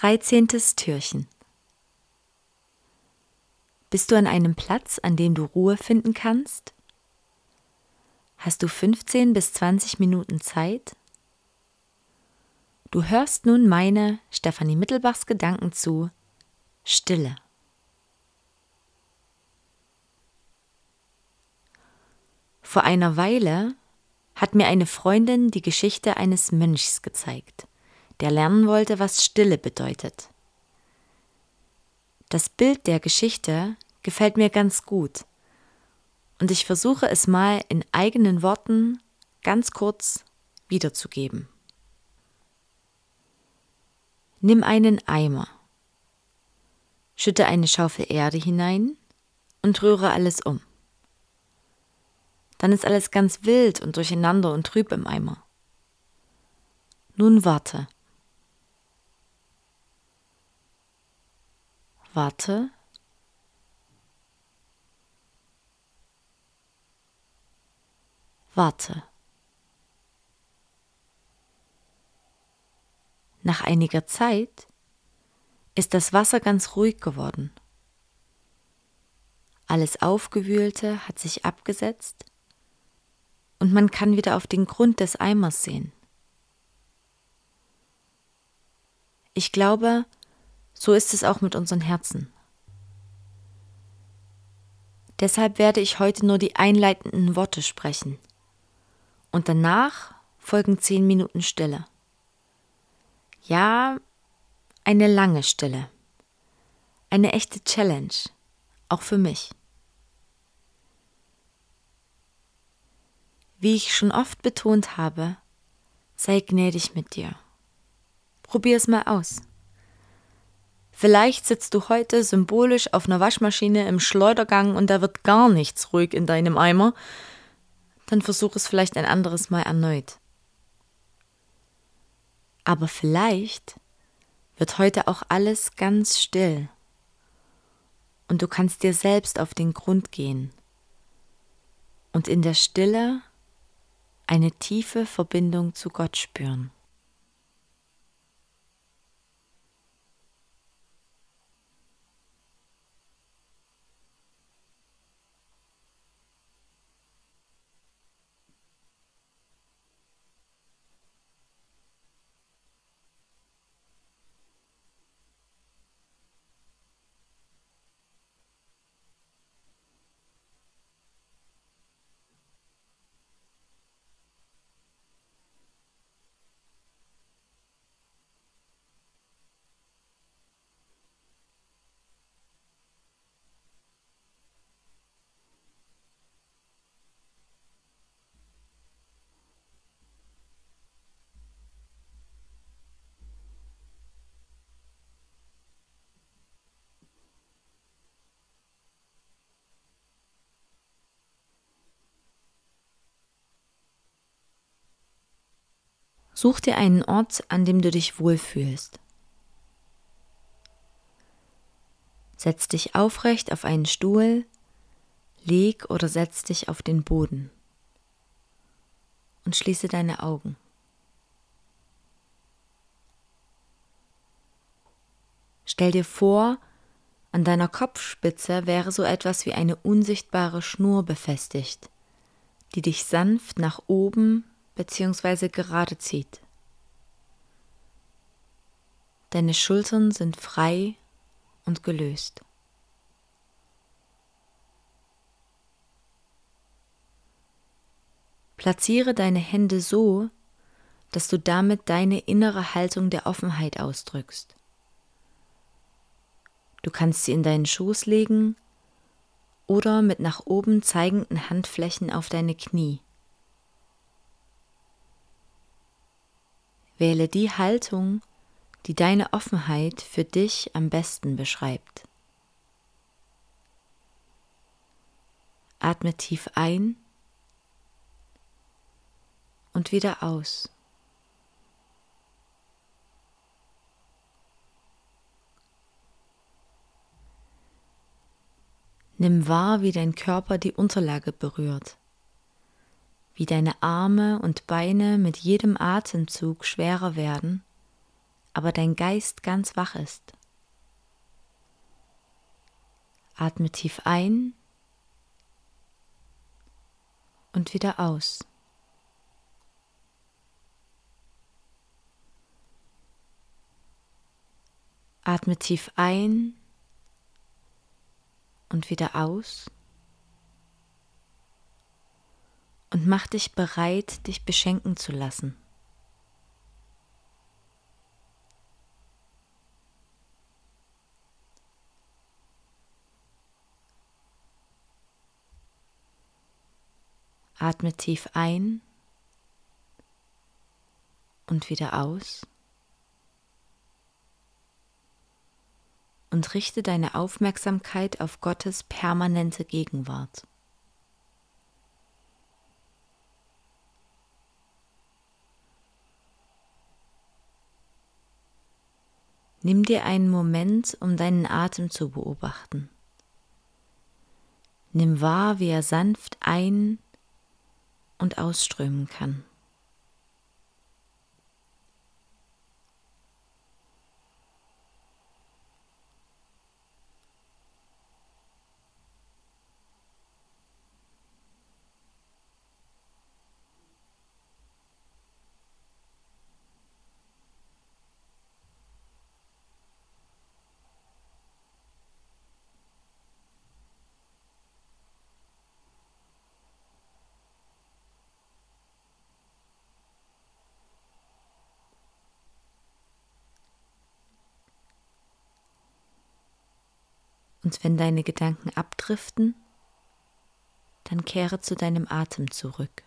Dreizehntes Türchen. Bist du an einem Platz, an dem du Ruhe finden kannst? Hast du 15 bis 20 Minuten Zeit? Du hörst nun meine, Stefanie Mittelbachs Gedanken zu Stille. Vor einer Weile hat mir eine Freundin die Geschichte eines Mönchs gezeigt der lernen wollte, was Stille bedeutet. Das Bild der Geschichte gefällt mir ganz gut und ich versuche es mal in eigenen Worten ganz kurz wiederzugeben. Nimm einen Eimer, schütte eine Schaufel Erde hinein und rühre alles um. Dann ist alles ganz wild und durcheinander und trüb im Eimer. Nun warte. Warte. Warte. Nach einiger Zeit ist das Wasser ganz ruhig geworden. Alles Aufgewühlte hat sich abgesetzt und man kann wieder auf den Grund des Eimers sehen. Ich glaube, so ist es auch mit unseren Herzen. Deshalb werde ich heute nur die einleitenden Worte sprechen. Und danach folgen zehn Minuten Stille. Ja, eine lange Stille. Eine echte Challenge, auch für mich. Wie ich schon oft betont habe, sei gnädig mit dir. Probier es mal aus. Vielleicht sitzt du heute symbolisch auf einer Waschmaschine im Schleudergang und da wird gar nichts ruhig in deinem Eimer. Dann versuch es vielleicht ein anderes Mal erneut. Aber vielleicht wird heute auch alles ganz still und du kannst dir selbst auf den Grund gehen und in der Stille eine tiefe Verbindung zu Gott spüren. Such dir einen Ort, an dem du dich wohlfühlst. Setz dich aufrecht auf einen Stuhl, leg oder setz dich auf den Boden und schließe deine Augen. Stell dir vor, an deiner Kopfspitze wäre so etwas wie eine unsichtbare Schnur befestigt, die dich sanft nach oben bzw. gerade zieht. Deine Schultern sind frei und gelöst. Platziere deine Hände so, dass du damit deine innere Haltung der Offenheit ausdrückst. Du kannst sie in deinen Schoß legen oder mit nach oben zeigenden Handflächen auf deine Knie. Wähle die Haltung, die deine Offenheit für dich am besten beschreibt. Atme tief ein und wieder aus. Nimm wahr, wie dein Körper die Unterlage berührt wie deine Arme und Beine mit jedem Atemzug schwerer werden, aber dein Geist ganz wach ist. Atme tief ein und wieder aus. Atme tief ein und wieder aus. Und mach dich bereit, dich beschenken zu lassen. Atme tief ein und wieder aus. Und richte deine Aufmerksamkeit auf Gottes permanente Gegenwart. Nimm dir einen Moment, um deinen Atem zu beobachten. Nimm wahr, wie er sanft ein- und ausströmen kann. Und wenn deine Gedanken abdriften, dann kehre zu deinem Atem zurück.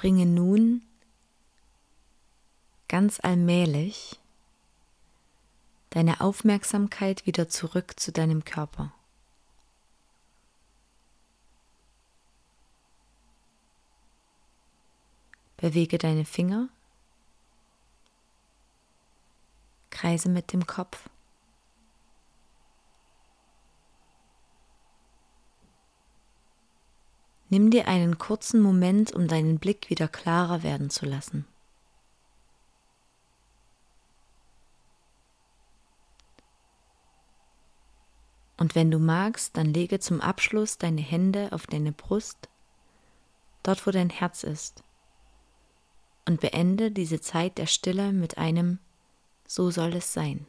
Bringe nun ganz allmählich deine Aufmerksamkeit wieder zurück zu deinem Körper. Bewege deine Finger, kreise mit dem Kopf. Nimm dir einen kurzen Moment, um deinen Blick wieder klarer werden zu lassen. Und wenn du magst, dann lege zum Abschluss deine Hände auf deine Brust, dort wo dein Herz ist, und beende diese Zeit der Stille mit einem So soll es sein.